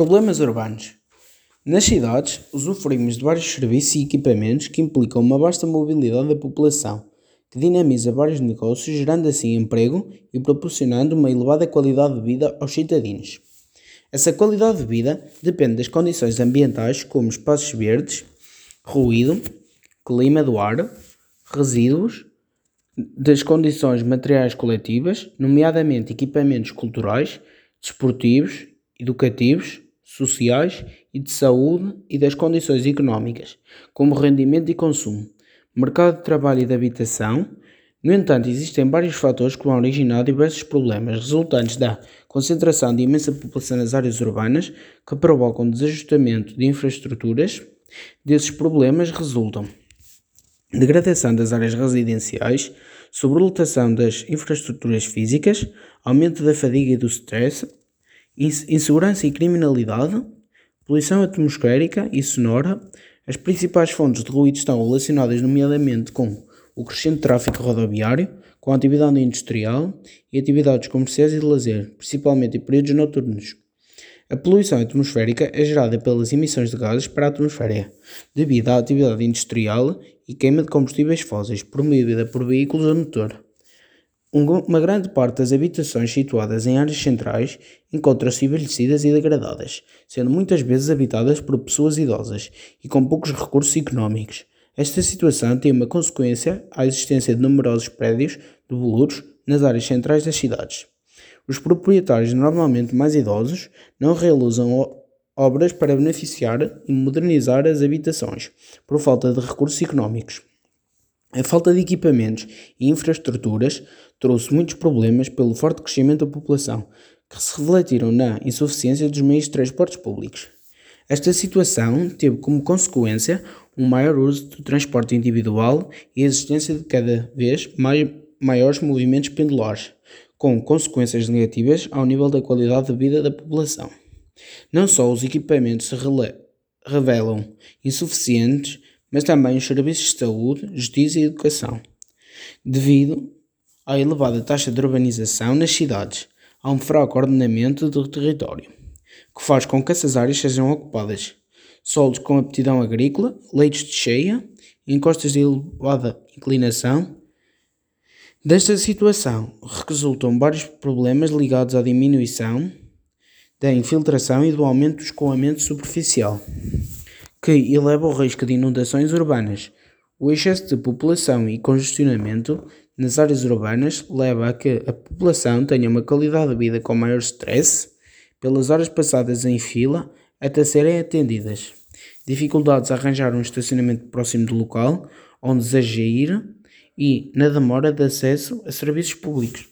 Problemas urbanos. Nas cidades, usufruímos de vários serviços e equipamentos que implicam uma vasta mobilidade da população, que dinamiza vários negócios, gerando assim emprego e proporcionando uma elevada qualidade de vida aos cidadãos. Essa qualidade de vida depende das condições ambientais, como espaços verdes, ruído, clima do ar, resíduos, das condições materiais coletivas, nomeadamente equipamentos culturais, desportivos educativos, sociais e de saúde e das condições económicas, como rendimento e consumo, mercado de trabalho e de habitação. No entanto, existem vários fatores que vão originar diversos problemas resultantes da concentração de imensa população nas áreas urbanas que provocam desajustamento de infraestruturas. Desses problemas resultam degradação das áreas residenciais, sobrelotação das infraestruturas físicas, aumento da fadiga e do stress, insegurança e criminalidade, poluição atmosférica e sonora. As principais fontes de ruído estão relacionadas, nomeadamente, com o crescente tráfego rodoviário, com a atividade industrial e atividades comerciais e de lazer, principalmente em períodos noturnos. A poluição atmosférica é gerada pelas emissões de gases para a atmosfera, devido à atividade industrial e queima de combustíveis fósseis, promovida por veículos a motor. Uma grande parte das habitações situadas em áreas centrais encontram-se envelhecidas e degradadas, sendo muitas vezes habitadas por pessoas idosas e com poucos recursos económicos. Esta situação tem uma consequência a existência de numerosos prédios devolutos nas áreas centrais das cidades. Os proprietários, normalmente mais idosos, não realizam obras para beneficiar e modernizar as habitações, por falta de recursos económicos. A falta de equipamentos e infraestruturas trouxe muitos problemas pelo forte crescimento da população, que se refletiram na insuficiência dos meios de transportes públicos. Esta situação teve como consequência um maior uso do transporte individual e a existência de cada vez mais, maiores movimentos pendulares, com consequências negativas ao nível da qualidade de vida da população. Não só os equipamentos se revelam insuficientes, mas também os serviços de saúde, justiça e educação. Devido à elevada taxa de urbanização nas cidades, há um fraco ordenamento do território, que faz com que essas áreas sejam ocupadas. Solos com aptidão agrícola, leitos de cheia, encostas de elevada inclinação. Desta situação resultam vários problemas ligados à diminuição da infiltração e do aumento do escoamento superficial que eleva o risco de inundações urbanas. O excesso de população e congestionamento nas áreas urbanas leva a que a população tenha uma qualidade de vida com maior stress, pelas horas passadas em fila até serem atendidas, dificuldades a arranjar um estacionamento próximo do local onde deseja ir e na demora de acesso a serviços públicos.